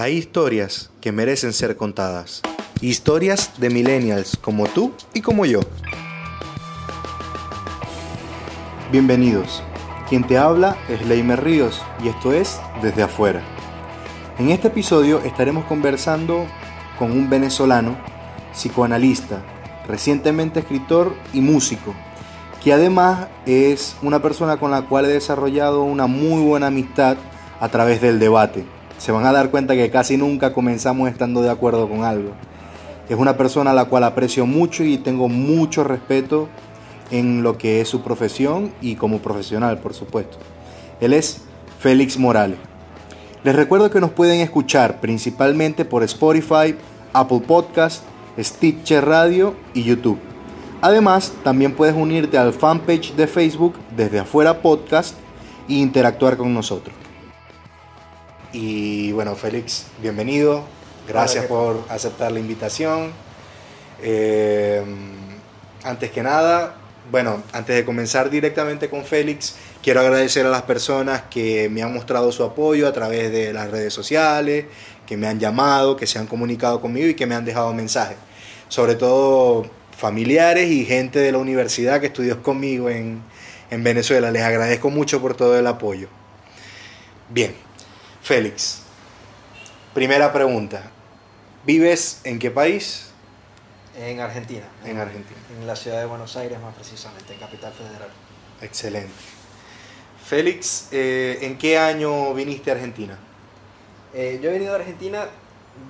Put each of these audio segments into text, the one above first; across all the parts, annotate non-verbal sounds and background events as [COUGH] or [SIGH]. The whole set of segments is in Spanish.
Hay historias que merecen ser contadas. Historias de millennials como tú y como yo. Bienvenidos. Quien te habla es Leimer Ríos y esto es Desde afuera. En este episodio estaremos conversando con un venezolano, psicoanalista, recientemente escritor y músico, que además es una persona con la cual he desarrollado una muy buena amistad a través del debate. Se van a dar cuenta que casi nunca comenzamos estando de acuerdo con algo. Es una persona a la cual aprecio mucho y tengo mucho respeto en lo que es su profesión y como profesional, por supuesto. Él es Félix Morales. Les recuerdo que nos pueden escuchar principalmente por Spotify, Apple Podcast, Stitcher Radio y YouTube. Además, también puedes unirte al fanpage de Facebook desde afuera podcast e interactuar con nosotros. Y bueno, Félix, bienvenido. Gracias por aceptar la invitación. Eh, antes que nada, bueno, antes de comenzar directamente con Félix, quiero agradecer a las personas que me han mostrado su apoyo a través de las redes sociales, que me han llamado, que se han comunicado conmigo y que me han dejado mensajes. Sobre todo familiares y gente de la universidad que estudió conmigo en, en Venezuela. Les agradezco mucho por todo el apoyo. Bien, Félix, primera pregunta. ¿Vives en qué país? En Argentina. En Argentina. En la ciudad de Buenos Aires más precisamente, en Capital Federal. Excelente. Félix, eh, ¿en qué año viniste a Argentina? Eh, yo he venido a Argentina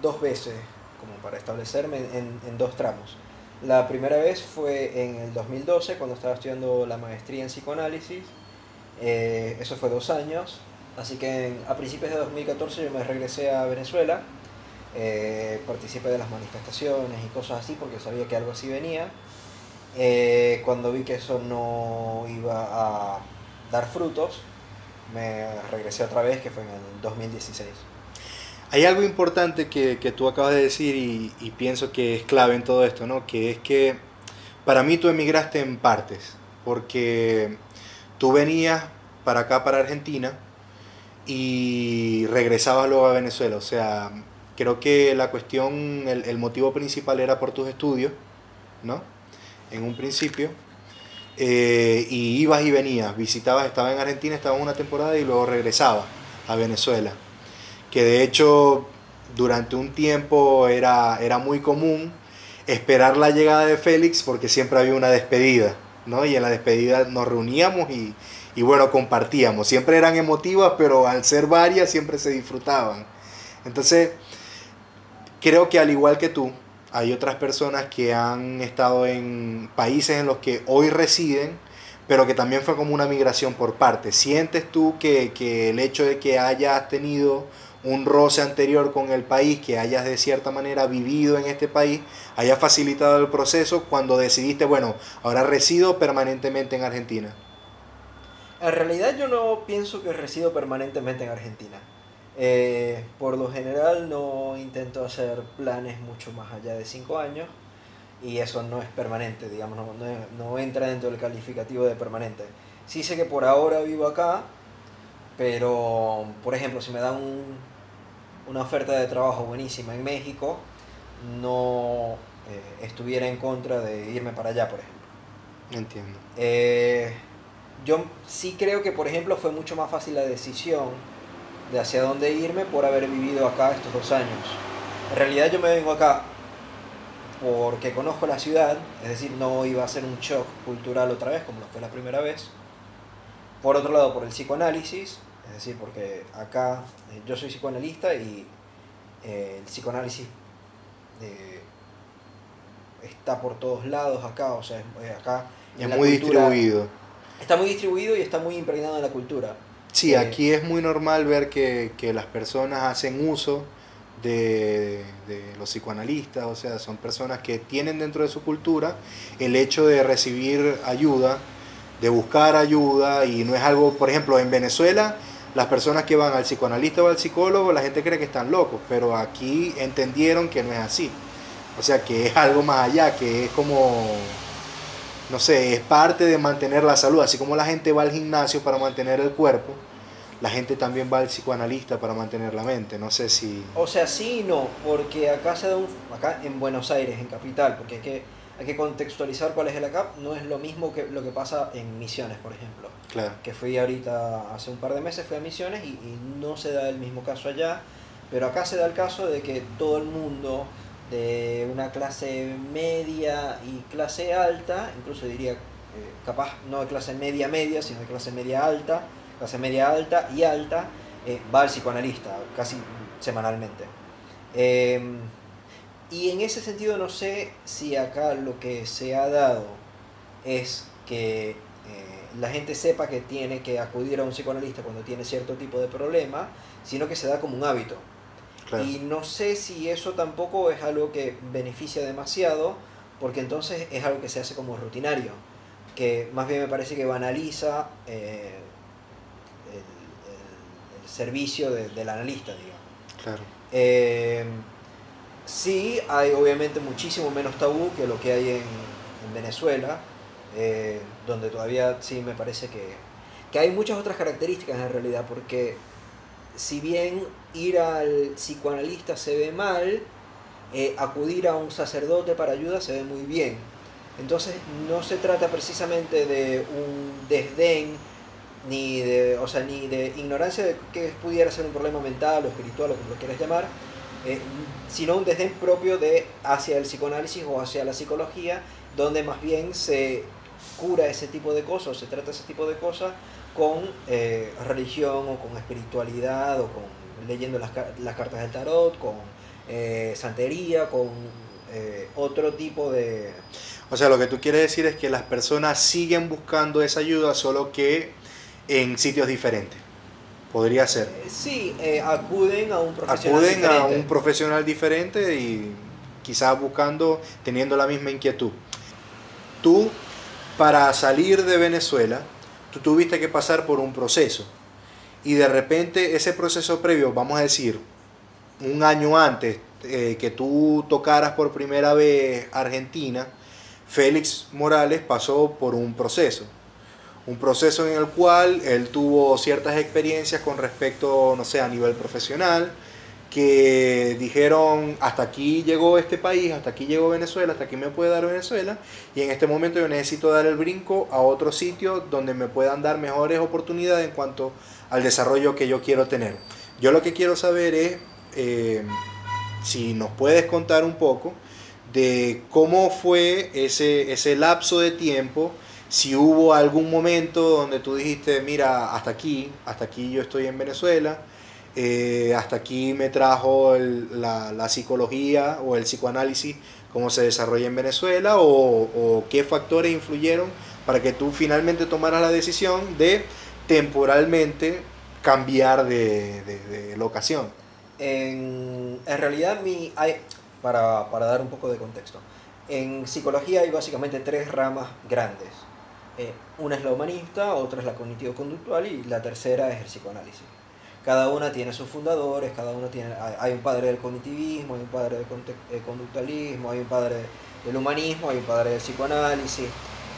dos veces, como para establecerme en, en dos tramos. La primera vez fue en el 2012, cuando estaba estudiando la maestría en psicoanálisis. Eh, eso fue dos años. Así que a principios de 2014 yo me regresé a Venezuela. Eh, participé de las manifestaciones y cosas así porque sabía que algo así venía. Eh, cuando vi que eso no iba a dar frutos, me regresé otra vez, que fue en el 2016. Hay algo importante que, que tú acabas de decir y, y pienso que es clave en todo esto, ¿no? Que es que para mí tú emigraste en partes, porque tú venías para acá, para Argentina, y regresabas luego a Venezuela. O sea, creo que la cuestión, el, el motivo principal era por tus estudios, ¿no? En un principio. Eh, y ibas y venías, visitabas, estabas en Argentina, estabas una temporada y luego regresabas a Venezuela que de hecho durante un tiempo era, era muy común esperar la llegada de Félix porque siempre había una despedida, ¿no? Y en la despedida nos reuníamos y, y bueno, compartíamos. Siempre eran emotivas, pero al ser varias siempre se disfrutaban. Entonces, creo que al igual que tú, hay otras personas que han estado en países en los que hoy residen, pero que también fue como una migración por parte. ¿Sientes tú que, que el hecho de que hayas tenido un roce anterior con el país, que hayas de cierta manera vivido en este país, haya facilitado el proceso cuando decidiste, bueno, ahora resido permanentemente en Argentina? En realidad yo no pienso que resido permanentemente en Argentina. Eh, por lo general no intento hacer planes mucho más allá de 5 años y eso no es permanente, digamos, no, no- no entra dentro del calificativo de permanente. Sí sé que por ahora vivo acá, pero por ejemplo si me dan un- una oferta de trabajo buenísima en México, no eh, estuviera en contra de irme para allá, por ejemplo. Entiendo. Eh, yo sí creo que, por ejemplo, fue mucho más fácil la decisión de hacia dónde irme por haber vivido acá estos dos años. En realidad yo me vengo acá porque conozco la ciudad, es decir, no iba a ser un shock cultural otra vez como lo fue la primera vez. Por otro lado, por el psicoanálisis, es decir, porque acá eh, yo soy psicoanalista y eh, el psicoanálisis eh, está por todos lados acá, o sea, es- acá Es en la muy cultura- distribuido. Está muy distribuido y está muy impregnado en la cultura. Sí, Eh, aquí es muy normal ver que, que las personas hacen uso de, de los psicoanalistas, o sea, son personas que tienen dentro de su cultura el hecho de recibir ayuda, de buscar ayuda, y no es algo, por ejemplo, en Venezuela, las personas que van al psicoanalista o al psicólogo, la gente cree que están locos, pero aquí entendieron que no es así. O sea, que es algo más allá, que es como, no sé, es parte de mantener la salud, así como la gente va al gimnasio para mantener el cuerpo, la gente también va al psicoanalista para mantener la mente. No sé si... O sea, sí y no, porque acá se da un... Acá en Buenos Aires, en Capital, porque es que hay que contextualizar cuál es el ACAP, no es lo mismo que lo que pasa en Misiones, por ejemplo. Claro. Que fui ahorita, hace un par de meses fui a Misiones y, y no se da el mismo caso allá, pero acá se da el caso de que todo el mundo de una clase media y clase alta, incluso diría, eh, capaz no de clase media media, sino de clase media alta, clase media alta y alta, eh, va al psicoanalista casi semanalmente. Eh, y en ese sentido no sé si acá lo que se ha dado es que eh, la gente sepa que tiene que acudir a un psicoanalista cuando tiene cierto tipo de problema, sino que se da como un hábito. Claro. Y no sé si eso tampoco es algo que beneficia demasiado, porque entonces es algo que se hace como rutinario, que más bien me parece que banaliza eh, el, el- el servicio de- del analista, digamos. Claro. Eh, sí, hay obviamente muchísimo menos tabú que lo que hay en, en Venezuela, eh, donde todavía sí me parece que, que hay muchas otras características en realidad, porque si bien ir al psicoanalista se ve mal, eh, acudir a un sacerdote para ayuda se ve muy bien. Entonces no se trata precisamente de un desdén ni de, o sea, ni de ignorancia de que pudiera ser un problema mental o espiritual o como lo quieras llamar, eh, sino un desdén propio de hacia el psicoanálisis o hacia la psicología, donde más bien se cura ese tipo de cosas, o se trata ese tipo de cosas con eh, religión o con espiritualidad o con leyendo las, las cartas del tarot, con eh, santería, con eh, otro tipo de... O sea, lo que tú quieres decir es que las personas siguen buscando esa ayuda, solo que en sitios diferentes. Podría ser. Eh, Sí, eh, acuden a un profesional Acuden a diferente. un profesional diferente y quizás buscando, teniendo la misma inquietud. Tú, para salir de Venezuela, tú tuviste que pasar por un proceso. Y de repente ese proceso previo, vamos a decir, un año antes eh, que tú tocaras por primera vez Argentina, Félix Morales pasó por un proceso. Un proceso en el cual él tuvo ciertas experiencias con respecto, no sé, a nivel profesional, que dijeron, hasta aquí llegó este país, hasta aquí llegó Venezuela, hasta aquí me puede dar Venezuela, y en este momento yo necesito dar el brinco a otro sitio donde me puedan dar mejores oportunidades en cuanto al desarrollo que yo quiero tener. Yo lo que quiero saber es eh, si nos puedes contar un poco de cómo fue ese, ese lapso de tiempo, si hubo algún momento donde tú dijiste, mira, hasta aquí, hasta aquí yo estoy en Venezuela, eh, hasta aquí me trajo la, la psicología o el psicoanálisis, cómo se desarrolla en Venezuela, o qué factores influyeron para que tú finalmente tomaras la decisión de temporalmente cambiar de, de- locación. En, en realidad, mi, hay, para, para dar un poco de contexto, en psicología hay básicamente tres ramas grandes. Eh, una es la humanista, otra es la cognitivo-conductual y la tercera es el psicoanálisis. Cada una tiene sus fundadores, cada uno tiene, hay, hay un padre del cognitivismo, hay un padre del eh, conductualismo, hay un padre del humanismo, hay un padre del psicoanálisis.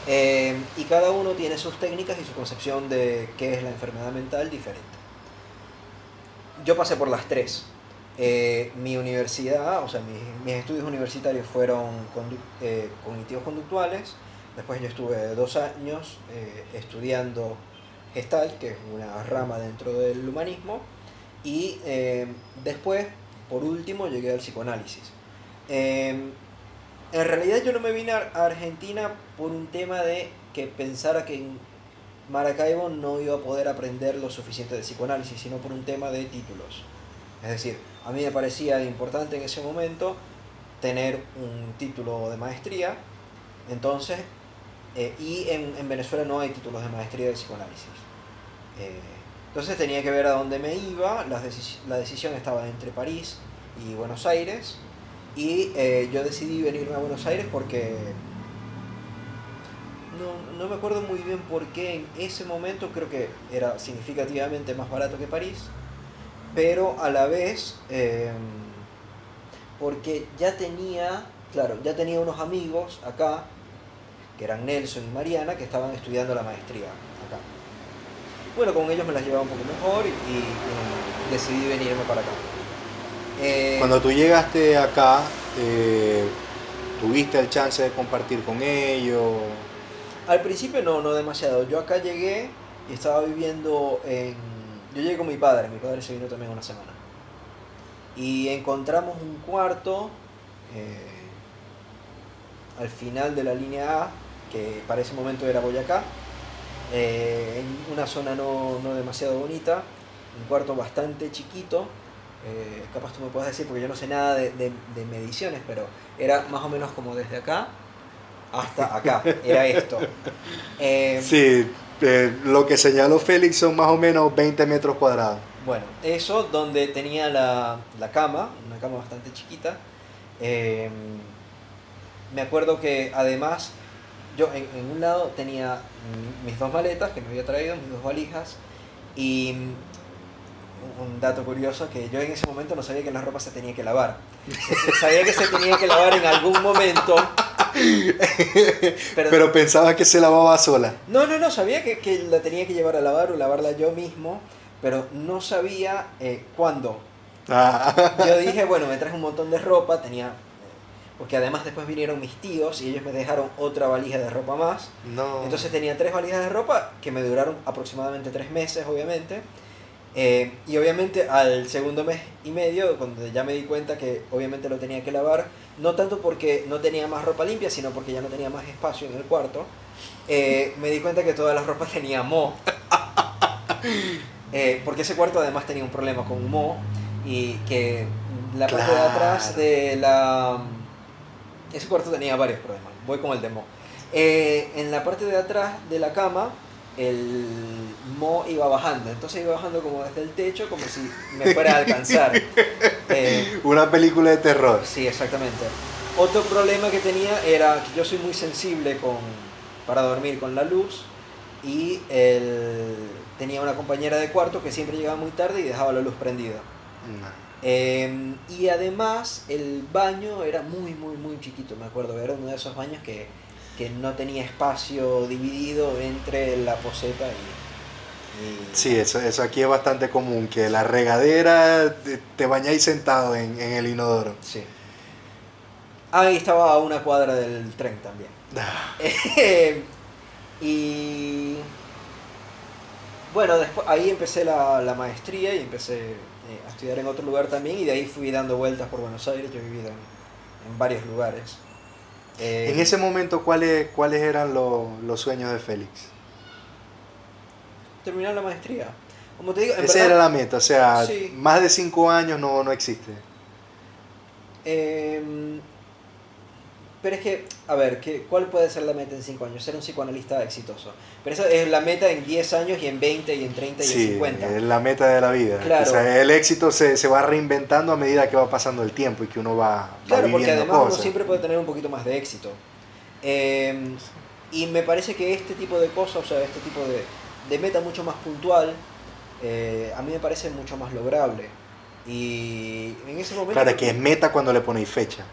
Eh, y cada uno tiene sus técnicas y su concepción de qué es la enfermedad mental diferente. Yo pasé por las tres. Eh, mi universidad, o sea, mis, mis estudios universitarios fueron condu- eh, cognitivos conductuales. Después yo estuve dos años eh, estudiando Gestalt, que es una rama dentro del humanismo. Y eh, después, por último, llegué al psicoanálisis. En realidad yo no me vine a Argentina por un tema de que pensara que en Maracaibo no iba a poder aprender lo suficiente de psicoanálisis, sino por un tema de títulos. Es decir, a mí me parecía importante en ese momento tener un título de maestría, entonces, eh, y en, en Venezuela no hay títulos de maestría de psicoanálisis. Eh, entonces tenía que ver a dónde me iba, la decisión estaba entre París y Buenos Aires, y eh, yo decidí venirme a Buenos Aires porque no, no me acuerdo muy bien por qué en ese momento creo que era significativamente más barato que París, pero a la vez eh, porque ya tenía, claro, ya tenía unos amigos acá, que eran Nelson y Mariana, que estaban estudiando la maestría acá. Bueno, con ellos me las llevaba un poco mejor y, y decidí venirme para acá. Eh, Cuando tú llegaste acá, eh, ¿tuviste el chance de compartir con ellos? Al principio no, no demasiado. Yo acá llegué y estaba viviendo en... Yo llegué con mi padre, mi padre se vino también una semana. Y encontramos un cuarto eh, al final de la línea A, que para ese momento era Boyacá, en una zona no, no demasiado bonita, un cuarto bastante chiquito, eh, capaz tú me puedes decir, porque yo no sé nada de, mediciones, pero era más o menos como desde acá hasta [LAUGHS] acá, era esto. Eh, sí, eh, lo que señaló Félix son más o menos 20 metros cuadrados. Bueno, eso donde tenía la, cama, una cama bastante chiquita. me acuerdo que además yo en, en, un lado tenía mis dos maletas que me había traído, mis dos valijas, y un dato curioso que yo en ese momento no sabía que la ropa se tenía que lavar. Sabía que se tenía que lavar en algún momento. Pero, pensaba que se lavaba sola. No, no, no, sabía que, que, la tenía que llevar a lavar o lavarla yo mismo, pero no sabía eh, cuándo. Ah. Yo dije, bueno, me traje un montón de ropa, tenía... Porque además después vinieron mis tíos y ellos me dejaron otra valija de ropa más. No. Entonces tenía tres valijas de ropa que me duraron aproximadamente tres meses, obviamente. Eh, y obviamente al segundo mes y medio, cuando ya me di cuenta que obviamente lo tenía que lavar, no tanto porque no tenía más ropa limpia, sino porque ya no tenía más espacio en el cuarto, eh, me di cuenta que todas las ropas [LAUGHS] tenía moho. Eh, porque ese cuarto además tenía un problema con moho y que la parte de atrás de la... Ese cuarto tenía varios problemas, voy con el de moho. en la parte de atrás de la cama el mo iba bajando. Entonces iba bajando como desde el techo, como si me fuera a alcanzar. [LAUGHS] Eh, Una película de terror. Sí, exactamente. Otro problema que tenía era que yo soy muy sensible con, para dormir con la luz y el, tenía una compañera de cuarto que siempre llegaba muy tarde y dejaba la luz prendida. Em, y además el baño era muy, muy, muy chiquito, me acuerdo. Era uno de esos baños que que no tenía espacio dividido entre la poseta y... Sí, eso, eso aquí es bastante común, que la regadera te bañáis sentado en, el inodoro. Sí. Ahí estaba a una cuadra del tren también. Ah. Eh, [LAUGHS] y bueno, después, ahí empecé la, maestría y empecé eh, a estudiar en otro lugar también y de ahí fui dando vueltas por Buenos Aires, yo he vivido en varios lugares. En ese momento, ¿cuáles, cuáles eran los, sueños de Félix? Terminar la maestría. Como te digo, Esa era la meta, o sea, más de cinco años no, no existe. Eh, pero es que, a ver, ¿qué, ¿cuál puede ser la meta en 5 años? Ser un psicoanalista exitoso. Pero esa es la meta en 10 años y en 20 y en 30 y en 50. es la meta de la vida. Claro. O sea, el éxito se, se, va reinventando a medida que va pasando el tiempo y que uno va, Claro, porque además uno siempre puede tener un poquito más de éxito. Em, y me parece que este tipo de cosas, o sea, este tipo de, de meta mucho más puntual, eh, a mí me parece mucho más lograble. Y en ese momento... Claro, que es meta cuando le ponéis fecha.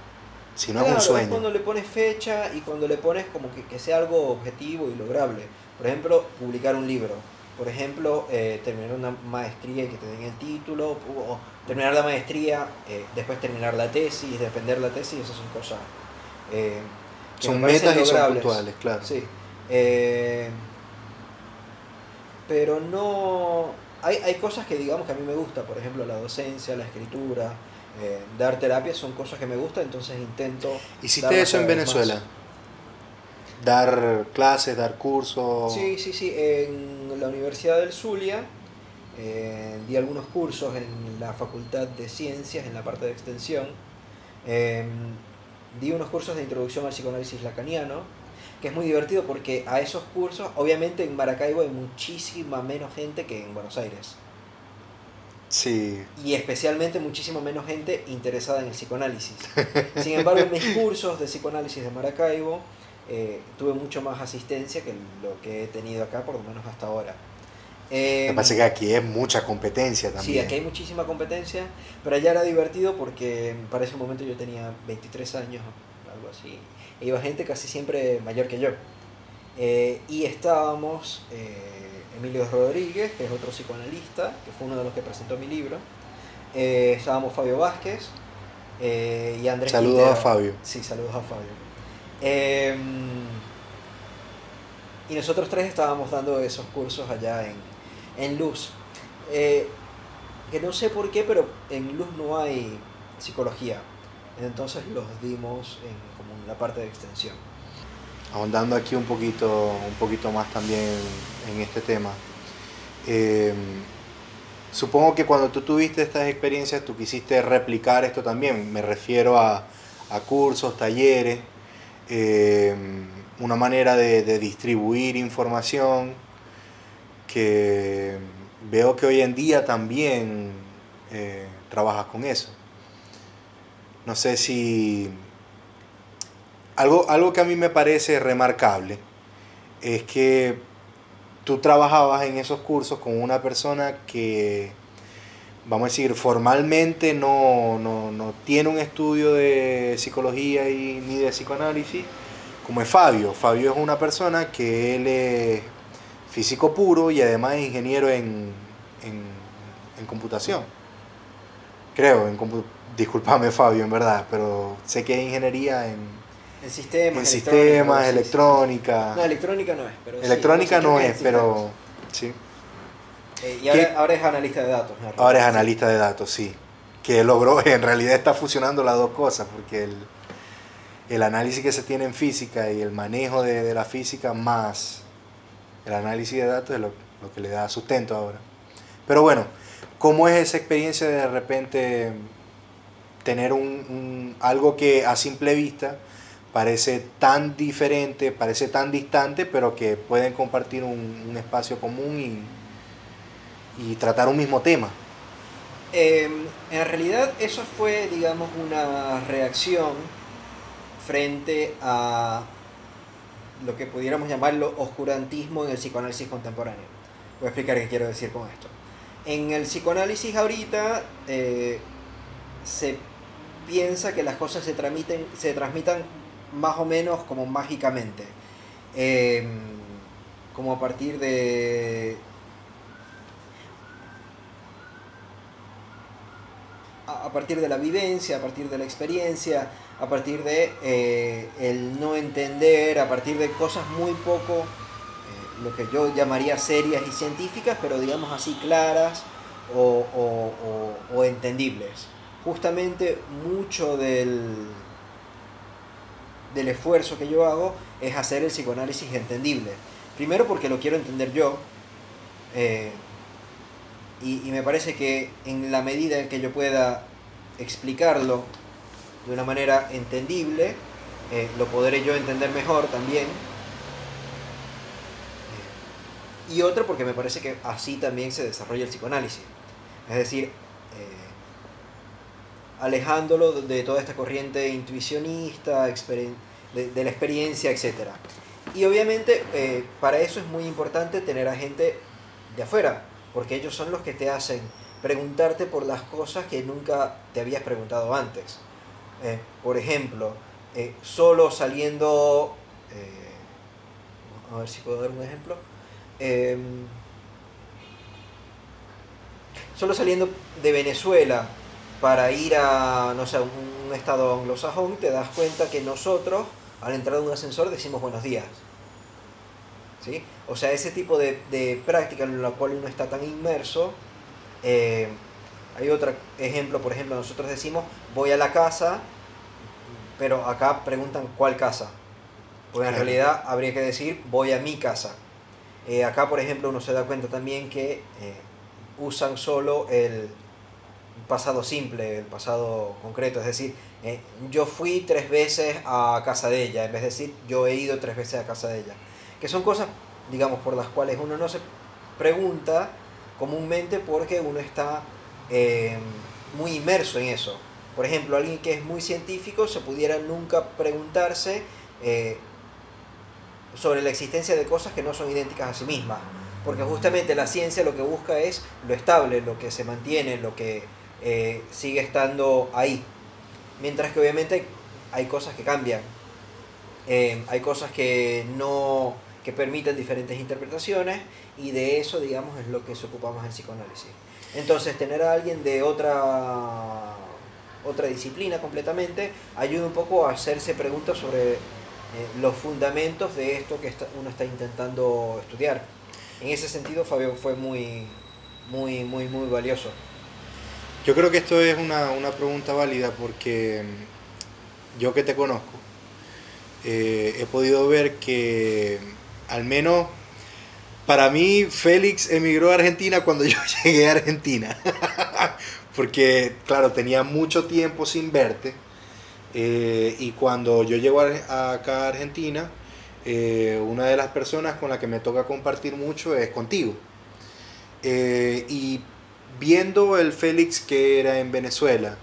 Si no es un sueño. cuando le pones fecha y cuando le pones como que, que, sea algo objetivo y lograble. Por ejemplo, publicar un libro. Por ejemplo, eh, terminar una maestría y que te den el título. O terminar la maestría, eh, después terminar la tesis, defender la tesis. Esas son cosas. Eh, son metas y son puntuales, claro. Sí. pero no. Hay, hay cosas que digamos que a mí me gusta. Por ejemplo, la docencia, la escritura eh, dar terapia son cosas que me gustan, entonces intento... ¿Hiciste eso en Venezuela? Dar clases, dar cursos. Sí, sí, sí. En la Universidad del Zulia eh, di algunos cursos en la Facultad de Ciencias, en la parte de extensión. Eh, di unos cursos de introducción al psicoanálisis lacaniano, que es muy divertido porque a esos cursos, obviamente en Maracaibo hay muchísima menos gente que en Buenos Aires. Sí. Y especialmente muchísimo menos gente interesada en el psicoanálisis. [LAUGHS] Sin embargo, en mis cursos de psicoanálisis de Maracaibo eh, tuve mucho más asistencia que lo que he tenido acá, por lo menos hasta ahora. me parece que aquí es mucha competencia también. Sí, aquí hay muchísima competencia, pero allá era divertido porque para ese momento yo tenía 23 años, algo así. E iba gente casi siempre mayor que yo. Eh, y estábamos... Eh, Emilio Rodríguez, que es otro psicoanalista, que fue uno de los que presentó mi libro. Eh, estábamos Fabio Vázquez eh, y Andrés Saludos Quintero. a Fabio. Sí, saludos a Fabio. Eh, y nosotros tres estábamos dando esos cursos allá en, en Luz. Eh, que no sé por qué, pero en Luz no hay psicología. Entonces los dimos en como en la parte de extensión. Ahondando aquí un poquito, un poquito más también en este tema. eh, supongo que cuando tú tuviste estas experiencias, tú quisiste replicar esto también. Me refiero a, cursos, talleres, eh, una manera de, de distribuir información que veo que hoy en día también eh, trabajas con eso. No sé si algo, algo que a mí me parece remarcable es que tú trabajabas en esos cursos con una persona que, vamos a decir, formalmente no, no, no tiene un estudio de psicología y, ni de psicoanálisis, como es Fabio. Fabio es una persona que él es físico puro y además es ingeniero en, en, computación. Creo, en compu- discúlpame Fabio, en verdad, pero sé que es ingeniería en, En sistemas, en sistemas, electrónica. No, electrónica no es, pero electrónica no es, pero sí. Eh, y ahora, ahora es analista de datos. ¿no? Ahora es analista de datos, sí. Que logró, [LAUGHS] en realidad está fusionando las dos cosas, porque el, el análisis que se tiene en física y el manejo de, de la física más el análisis de datos es lo, lo que le da sustento ahora. Pero bueno, ¿cómo es esa experiencia de de repente tener un, un- algo que a simple vista parece tan diferente, parece tan distante, pero que pueden compartir un, espacio común y, y tratar un mismo tema? Eh, en realidad eso fue, digamos, una reacción frente a lo que pudiéramos llamarlo oscurantismo en el psicoanálisis contemporáneo. Voy a explicar qué quiero decir con esto. En el psicoanálisis ahorita eh, se piensa que las cosas se, tramiten, se transmitan más o menos como mágicamente. Eh, como a partir de a partir de la vivencia, a partir de la experiencia, a partir de eh, el no entender, a partir de cosas muy poco, eh, lo que yo llamaría serias y científicas, pero digamos así claras o- o entendibles. Justamente mucho del, del esfuerzo que yo hago es hacer el psicoanálisis entendible. Primero porque lo quiero entender yo. eh, y, y me parece que en la medida en que yo pueda explicarlo de una manera entendible, eh, lo podré yo entender mejor también. Eh, y otra porque me parece que así también se desarrolla el psicoanálisis. Es decir, alejándolo de- toda esta corriente intuicionista, de, la experiencia, etc. Y obviamente eh, para eso es muy importante tener a gente de afuera, porque ellos son los que te hacen preguntarte por las cosas que nunca te habías preguntado antes. Eh, por ejemplo, eh, solo saliendo, a ver si puedo dar un ejemplo, Em, solo saliendo de Venezuela para ir a, no sé, un, estado anglosajón, te das cuenta que nosotros, al entrar en un ascensor, decimos buenos días. ¿Sí? O sea, ese tipo de, de práctica en la cual uno está tan inmerso. eh, hay otro ejemplo, por ejemplo, nosotros decimos voy a la casa, pero acá preguntan cuál casa. Porque en realidad habría que decir voy a mi casa. Eh, acá, por ejemplo, uno se da cuenta también que eh, usan solo el pasado simple, el pasado concreto. Es decir, eh, yo fui tres veces a casa de ella, en vez de decir yo he ido tres veces a casa de ella. Que son cosas, digamos, por las cuales uno no se pregunta comúnmente porque uno está eh, muy inmerso en eso. Por ejemplo, alguien que es muy científico se pudiera nunca preguntarse eh, sobre la existencia de cosas que no son idénticas a sí mismas. Porque justamente la ciencia lo que busca es lo estable, lo que se mantiene, lo que eh, sigue estando ahí. Mientras que obviamente hay cosas que cambian. Eh, hay cosas que no, que permiten diferentes interpretaciones y de eso, digamos, es lo que se ocupamos en psicoanálisis. Entonces, tener a alguien de otra, otra disciplina completamente ayuda un poco a hacerse preguntas sobre eh, los fundamentos de esto que uno está intentando estudiar. En ese sentido, Fabio fue muy, muy, muy, muy valioso. Yo creo que esto es una, una pregunta válida porque mm, yo que te conozco, eh, he podido ver que al menos para mí Félix emigró a Argentina cuando [LAUGHS] yo llegué a Argentina. [LAUGHS] porque, claro, tenía mucho tiempo sin verte. Eh, y cuando yo llego a, acá a Argentina, eh, una de las personas con las que me toca compartir mucho es contigo. y viendo el Félix que era en Venezuela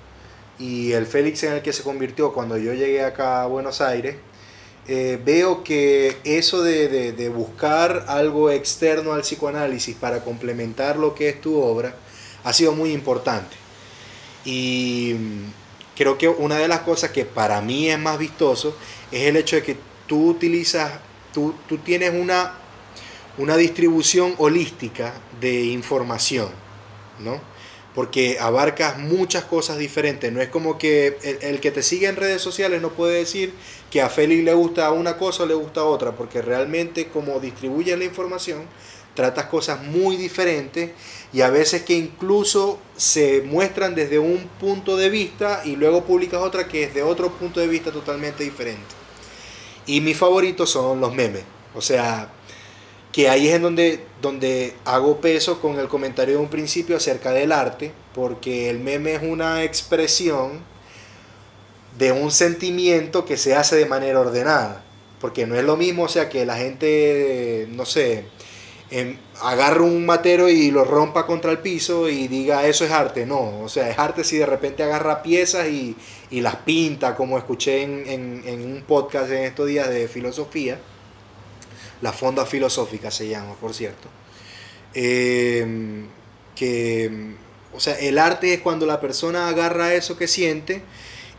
y el Félix en el que se convirtió cuando yo llegué acá a Buenos Aires, eh, veo que eso de, de, buscar algo externo al psicoanálisis para complementar lo que es tu obra ha sido muy importante. Y creo que una de las cosas que para mí es más vistoso es el hecho de que tú utilizas, tú, tú tienes una, una distribución holística de información, ¿no? porque abarcas muchas cosas diferentes. No es como que el, que te sigue en redes sociales no puede decir que a Félix le gusta una cosa o le gusta otra, porque realmente como distribuyes la información, tratas cosas muy diferentes y a veces que incluso se muestran desde un punto de vista y luego publicas otra que es de otro punto de vista totalmente diferente. Y mis favoritos son los memes. O sea, que ahí es en donde, donde hago peso con el comentario de un principio acerca del arte, porque el meme es una expresión de un sentimiento que se hace de manera ordenada, porque no es lo mismo, o sea, que la gente, no sé, em, agarre un matero y lo rompa contra el piso y diga eso es arte, no, o sea, es arte si de repente agarra piezas y, las pinta, como escuché en, en un podcast en estos días de filosofía la fonda filosófica se llama, por cierto. Eh, que, o sea, el arte es cuando la persona agarra eso que siente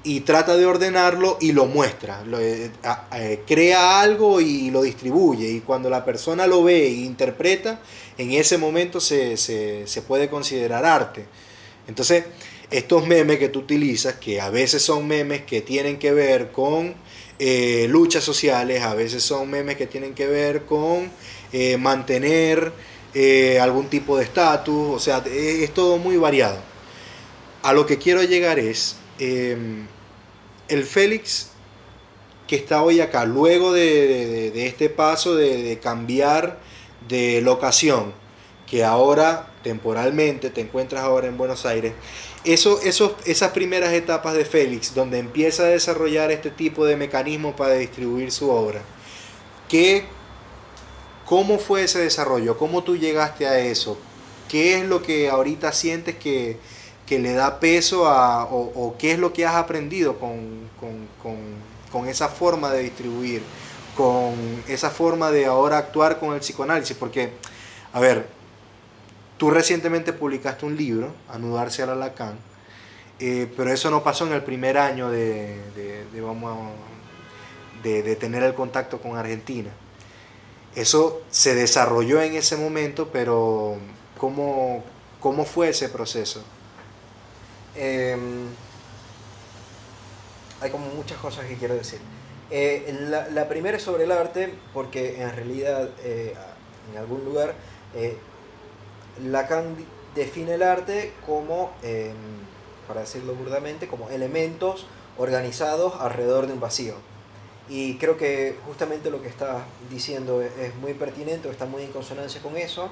y trata de ordenarlo y lo muestra, eh, eh, crea algo y lo distribuye. Y cuando la persona lo ve e interpreta, en ese momento se, se puede considerar arte. Entonces, estos memes que tú utilizas, que a veces son memes que tienen que ver con eh, luchas sociales, a veces son memes que tienen que ver con eh, mantener eh, algún tipo de estatus, o sea, es, todo muy variado. A lo que quiero llegar es, em, el Félix que está hoy acá, luego de, este paso de cambiar de locación, que ahora temporalmente te encuentras ahora en Buenos Aires, eso, esas primeras etapas de Félix, donde empieza a desarrollar este tipo de mecanismos para distribuir su obra, ¿qué, ¿cómo fue ese desarrollo? ¿Cómo tú llegaste a eso? ¿Qué es lo que ahorita sientes que, le da peso a, o, qué es lo que has aprendido con, con esa forma de distribuir, con esa forma de ahora actuar con el psicoanálisis? Porque, a ver, Tú recientemente publicaste un libro, Anudarse al Alacán, eh, pero eso no pasó en el primer año de, vamos de, tener el contacto con Argentina. Eso se desarrolló en ese momento, pero ¿cómo, cómo fue ese proceso? Em, hay como muchas cosas que quiero decir. Eh, la, primera es sobre el arte, porque en realidad eh, en algún lugar Lacan define el arte como, em, para decirlo burdamente, como elementos organizados alrededor de un vacío. Y creo que justamente lo que está diciendo es, muy pertinente, está muy en consonancia con eso,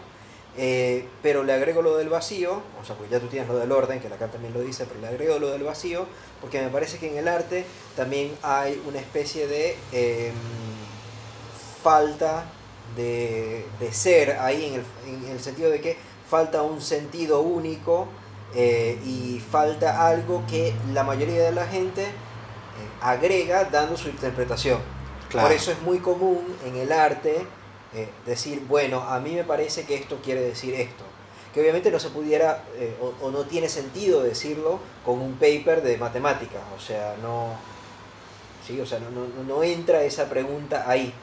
eh, pero le agrego lo del vacío, o sea, pues ya tú tienes lo del orden, que Lacan también lo dice, pero le agrego lo del vacío, porque me parece que en el arte también hay una especie de em, falta de, ser ahí, en el, en el sentido de que falta un sentido único eh, y falta algo que la mayoría de la gente eh, agrega dando su interpretación. Por eso es muy común en el arte eh, decir, bueno, a mí me parece que esto quiere decir esto. Que obviamente no se pudiera o, no tiene sentido decirlo con un paper de matemáticas. O sea, no, ¿sí? o sea, no, no, no entra esa pregunta ahí.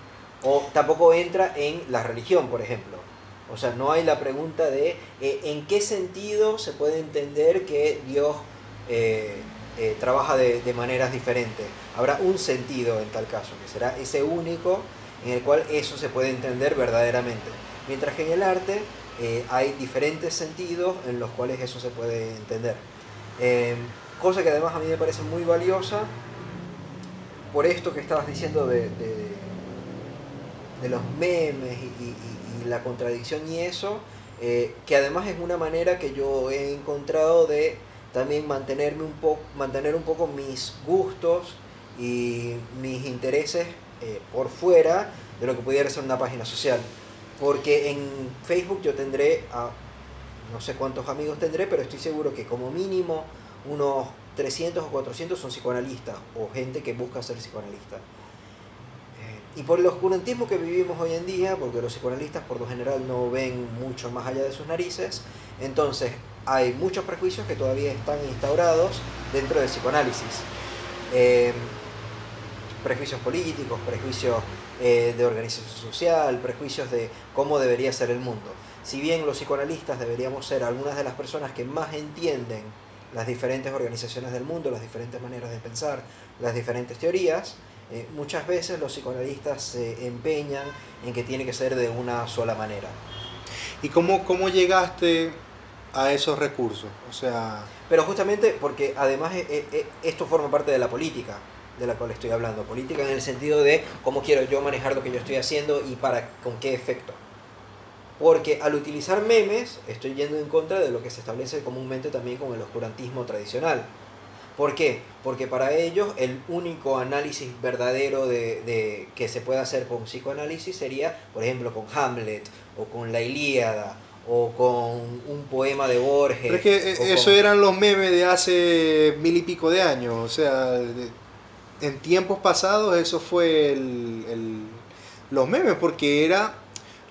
O tampoco entra en la religión, por ejemplo. O sea, no hay la pregunta de eh, en qué sentido se puede entender que Dios eh, eh, trabaja de, maneras diferentes. Habrá un sentido en tal caso, que será ese único en el cual eso se puede entender verdaderamente. Mientras que en el arte hay diferentes sentidos en los cuales eso se puede entender. cosa que además a mí me parece muy valiosa por esto que estabas diciendo de, de, los memes y la contradicción y eso, eh, que además es una manera que yo he encontrado de también mantenerme un poco, mantener un poco mis gustos y mis intereses eh, por fuera de lo que pudiera ser una página social. Porque en Facebook yo tendré a no sé cuántos amigos tendré, pero estoy seguro que como mínimo unos 300 o 400 son psicoanalistas o gente que busca ser psicoanalista. Y por el oscurantismo que vivimos hoy en día, porque los psicoanalistas por lo general no ven mucho más allá de sus narices, entonces hay muchos prejuicios que todavía están instaurados dentro del psicoanálisis. Em, prejuicios políticos, prejuicios eh, de organización social, prejuicios de cómo debería ser el mundo. Si bien los psicoanalistas deberíamos ser algunas de las personas que más entienden las diferentes organizaciones del mundo, las diferentes maneras de pensar, las diferentes teorías, eh, muchas veces los psicoanalistas se empeñan en que tiene que ser de una sola manera. ¿Y cómo, cómo llegaste a esos recursos? O sea... Pero justamente porque además eh, eh, esto forma parte de la política de la cual estoy hablando. Política en el sentido de cómo quiero yo manejar lo que yo estoy haciendo y para con qué efecto. Porque al utilizar memes estoy yendo en contra de lo que se establece comúnmente también con el oscurantismo tradicional ¿Por qué? Porque para ellos el único análisis verdadero de, que se puede hacer con psicoanálisis sería, por ejemplo, con Hamlet o con la Ilíada o con un poema de Borges. Pero es que eso eran los memes de hace mil y pico de años, o sea, en tiempos pasados eso fue el, los memes, porque era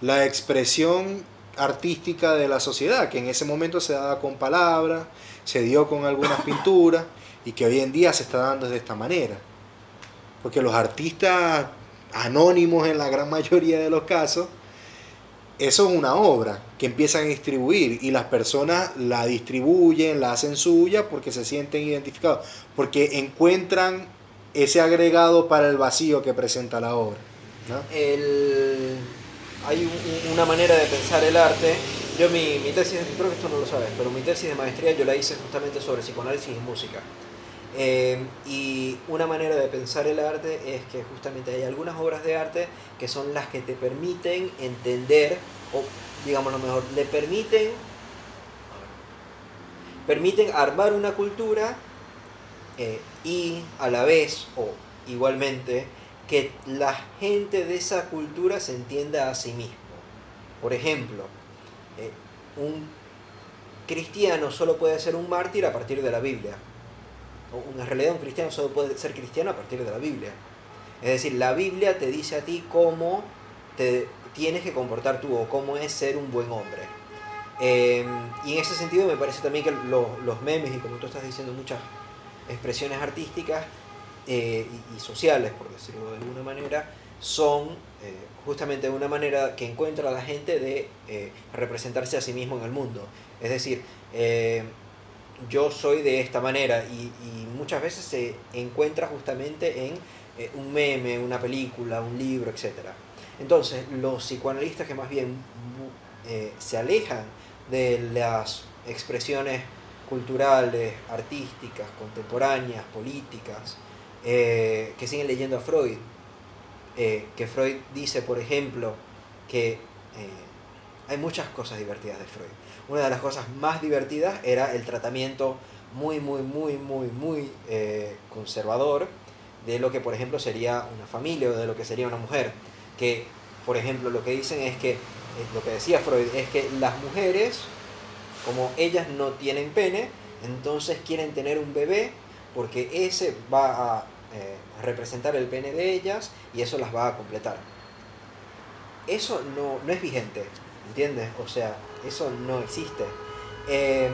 la expresión artística de la sociedad, que en ese momento se daba con palabras, se dio con algunas [LAUGHS] pinturas y que hoy en día se está dando de esta manera. Porque los artistas anónimos en la gran mayoría de los casos, eso es una obra que empiezan a distribuir y las personas la distribuyen, la hacen suya porque se sienten identificados, porque encuentran ese agregado para el vacío que presenta la obra. hay una manera de pensar el arte. Yo mi, mi tesis, creo que esto no lo sabes, pero mi tesis de maestría yo la hice justamente sobre psicoanálisis y música. Eh, y una manera de pensar el arte es que justamente hay algunas obras de arte que son las que te permiten entender, o digamos lo mejor, le permiten, permiten armar una cultura eh, y a la vez, o igualmente, que la gente de esa cultura se entienda a sí mismo. Por ejemplo, eh, un cristiano solo puede ser un mártir a partir de la Biblia en realidad un cristiano solo puede ser cristiano a partir de la Biblia. Es decir, la Biblia te dice a ti cómo te tienes que comportar tú o cómo es ser un buen hombre. Em, y en ese sentido me parece también que los memes y como tú estás diciendo muchas expresiones artísticas eh, y, sociales, por decirlo de alguna manera, son eh, justamente una manera que encuentra la gente de eh, representarse a sí mismo en el mundo. Es decir, yo soy de esta manera y, muchas veces se encuentra justamente en eh, un meme, una película, un libro, etc. Entonces, los psicoanalistas que más bien eh, se alejan de las expresiones culturales, artísticas, contemporáneas, políticas, eh, que siguen leyendo a Freud, que Freud dice, por ejemplo, que hay muchas cosas divertidas de Freud una de las cosas más divertidas era el tratamiento muy, muy, muy, muy, muy eh, conservador de lo que, por ejemplo, sería una familia o de lo que sería una mujer. Que, por ejemplo, lo que dicen es que, eh, lo que decía Freud, es que las mujeres, como ellas no tienen pene, entonces quieren tener un bebé porque ese va a eh, representar el pene de ellas y eso las va a completar. Eso no, no es vigente, ¿entiendes? O sea, eso no existe. Em,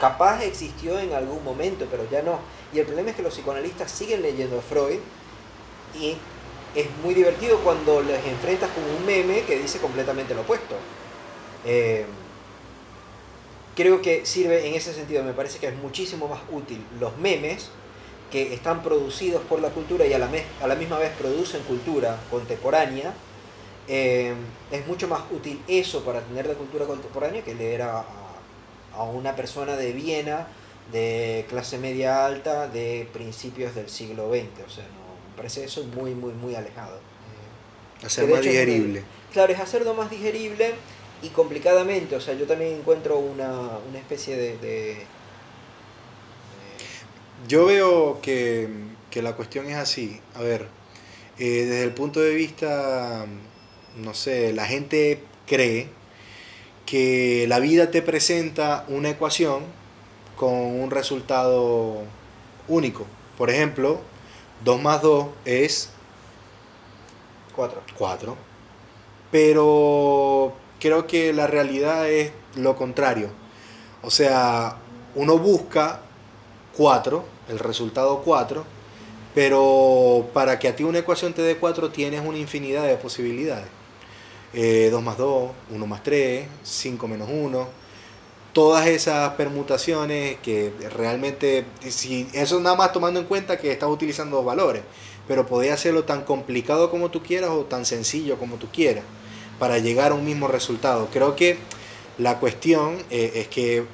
capaz existió en algún momento, pero ya no. Y el problema es que los psicoanalistas siguen leyendo a Freud y es muy divertido cuando les enfrentas con un meme que dice completamente lo opuesto. Eh, creo que sirve en ese sentido, me parece que es muchísimo más útil los memes que están producidos por la cultura y a la, a la misma vez producen cultura contemporánea. Eh, es mucho más útil eso para tener la cultura contemporánea que leer a, a una persona de Viena de clase media alta de principios del siglo XX. O sea, no, me parece eso muy, muy, muy alejado. Hacer más digerible. claro, es hacerlo más digerible y complicadamente. O sea, yo también encuentro una, una especie de, Yo veo que, que, la cuestión es así. A ver, eh, desde el punto de vista, no sé, la gente cree que la vida te presenta una ecuación con un resultado único. Por ejemplo, 2 más 2 es 4. 4. Pero creo que la realidad es lo contrario. O sea, uno busca 4, el resultado 4, pero para que a ti una ecuación te dé 4 tienes una infinidad de posibilidades. 2 eh, más 2, 1 más 3, 5 menos 1 todas esas permutaciones que realmente, si eso nada más tomando en cuenta que estás utilizando dos valores, pero podés hacerlo tan complicado como tú quieras o tan sencillo como tú quieras para llegar a un mismo resultado. Creo que la cuestión eh, es que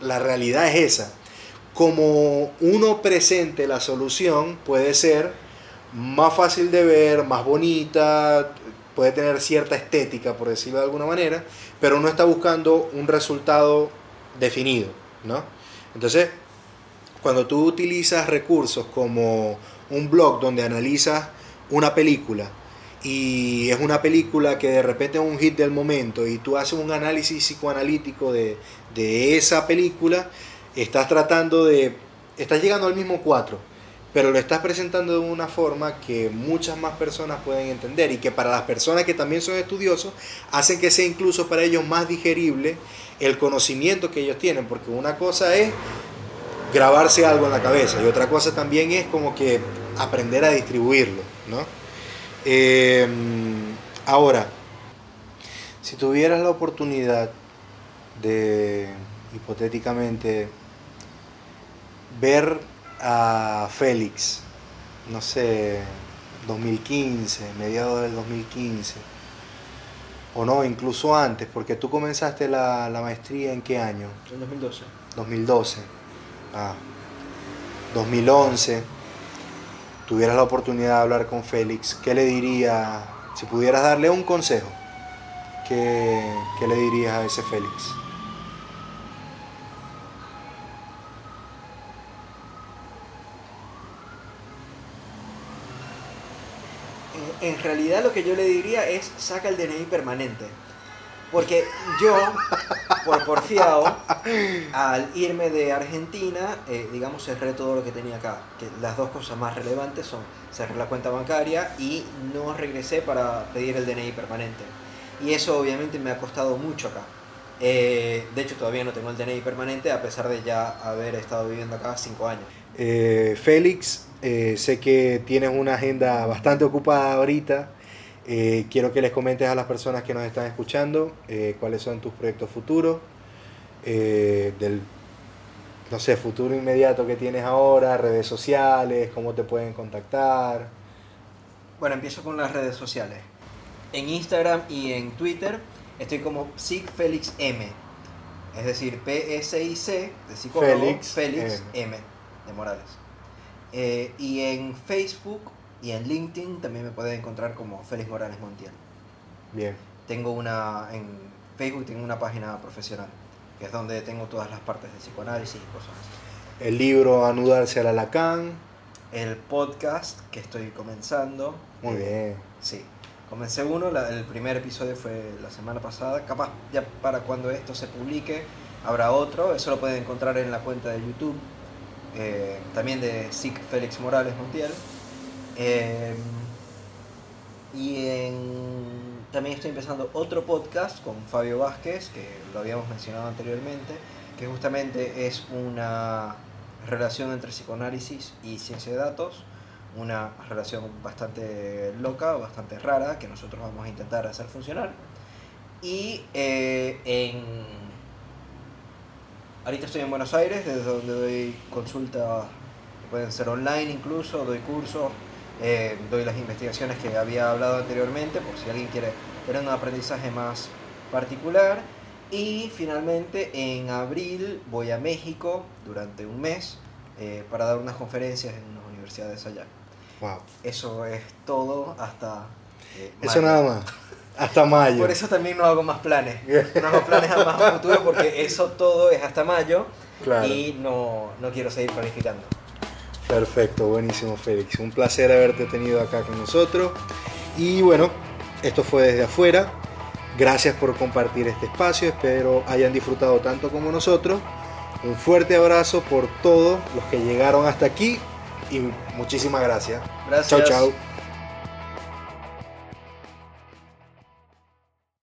la realidad es esa. Como uno presente la solución puede ser más fácil de ver, más bonita, puede tener cierta estética, por decirlo de alguna manera, pero no está buscando un resultado definido, ¿no? Entonces, cuando tú utilizas recursos como un blog donde analizas una película y es una película que de repente es un hit del momento y tú haces un análisis psicoanalítico de, de esa película, estás tratando de, estás llegando al mismo cuatro, pero lo estás presentando de una forma que muchas más personas pueden entender y que para las personas que también son estudiosos hacen que sea incluso para ellos más digerible el conocimiento que ellos tienen, porque una cosa es grabarse algo en la cabeza y otra cosa también es como que aprender a distribuirlo, ¿no? Em, ahora, si tuvieras la oportunidad de hipotéticamente ver a Félix, no sé, 2015, mediados del 2015, o no, incluso antes, porque tú comenzaste la, maestría en qué año? En 2012. 2012. Ah, 2011, tuvieras la oportunidad de hablar con Félix, ¿qué le diría, si pudieras darle un consejo, qué, qué le dirías a ese Félix? En realidad lo que yo le diría es saca el DNI permanente. Porque yo, por porfiado, al irme de Argentina, eh, digamos, cerré todo lo que tenía acá. Que las dos cosas más relevantes son cerrar la cuenta bancaria y no regresé para pedir el DNI permanente. Y eso obviamente me ha costado mucho acá. Eh, de hecho, todavía no tengo el DNI permanente a pesar de ya haber estado viviendo acá cinco años. Eh, Félix, eh, sé que tienes una agenda bastante ocupada ahorita. Eh, quiero que les comentes a las personas que nos están escuchando eh, cuáles son tus proyectos futuros, del, no sé, futuro inmediato que tienes ahora, redes sociales, cómo te pueden contactar. Bueno, empiezo con las redes sociales. En Instagram y en Twitter estoy como SIGFélixM, es decir, P-S-I-C de psicólogo, Félix, Félix M de Morales. Eh, y en Facebook y en LinkedIn también me pueden encontrar como Félix Morales Montiel. Bien. Tengo una, en Facebook tengo una página profesional, que es donde tengo todas las partes de psicoanálisis y cosas así. El libro Anudarse al Alacán. El podcast que estoy comenzando. Muy bien. Sí. Comencé uno, el primer episodio fue la semana pasada. Capaz ya para cuando esto se publique habrá otro. Eso lo pueden encontrar en la cuenta de YouTube eh, también de SIC Félix Morales Montiel. Eh, y también estoy empezando otro podcast con Fabio Vázquez, que lo habíamos mencionado anteriormente, que justamente es una relación entre psicoanálisis y ciencia de datos, una relación bastante loca, bastante rara, que nosotros vamos a intentar hacer funcionar. Y eh, en... Ahorita estoy en Buenos Aires, desde donde doy consultas, pueden ser online incluso, doy cursos, eh, doy las investigaciones que había hablado anteriormente, por si alguien quiere tener un aprendizaje más particular. Y finalmente en abril voy a México durante un mes eh, para dar unas conferencias en unas universidades allá. Wow. Eso es todo hasta... eh, Eso nada más. [LAUGHS] Hasta mayo. Por eso también no hago más planes. No hago planes a más futuro porque eso todo es hasta mayo Claro. y no, no quiero seguir planificando. Perfecto, buenísimo Félix. Un placer haberte tenido acá con nosotros. Y bueno, esto fue desde afuera. Gracias por compartir este espacio. Espero hayan disfrutado tanto como nosotros. Un fuerte abrazo por todos los que llegaron hasta aquí y muchísimas gracias. Gracias. Chao, chao.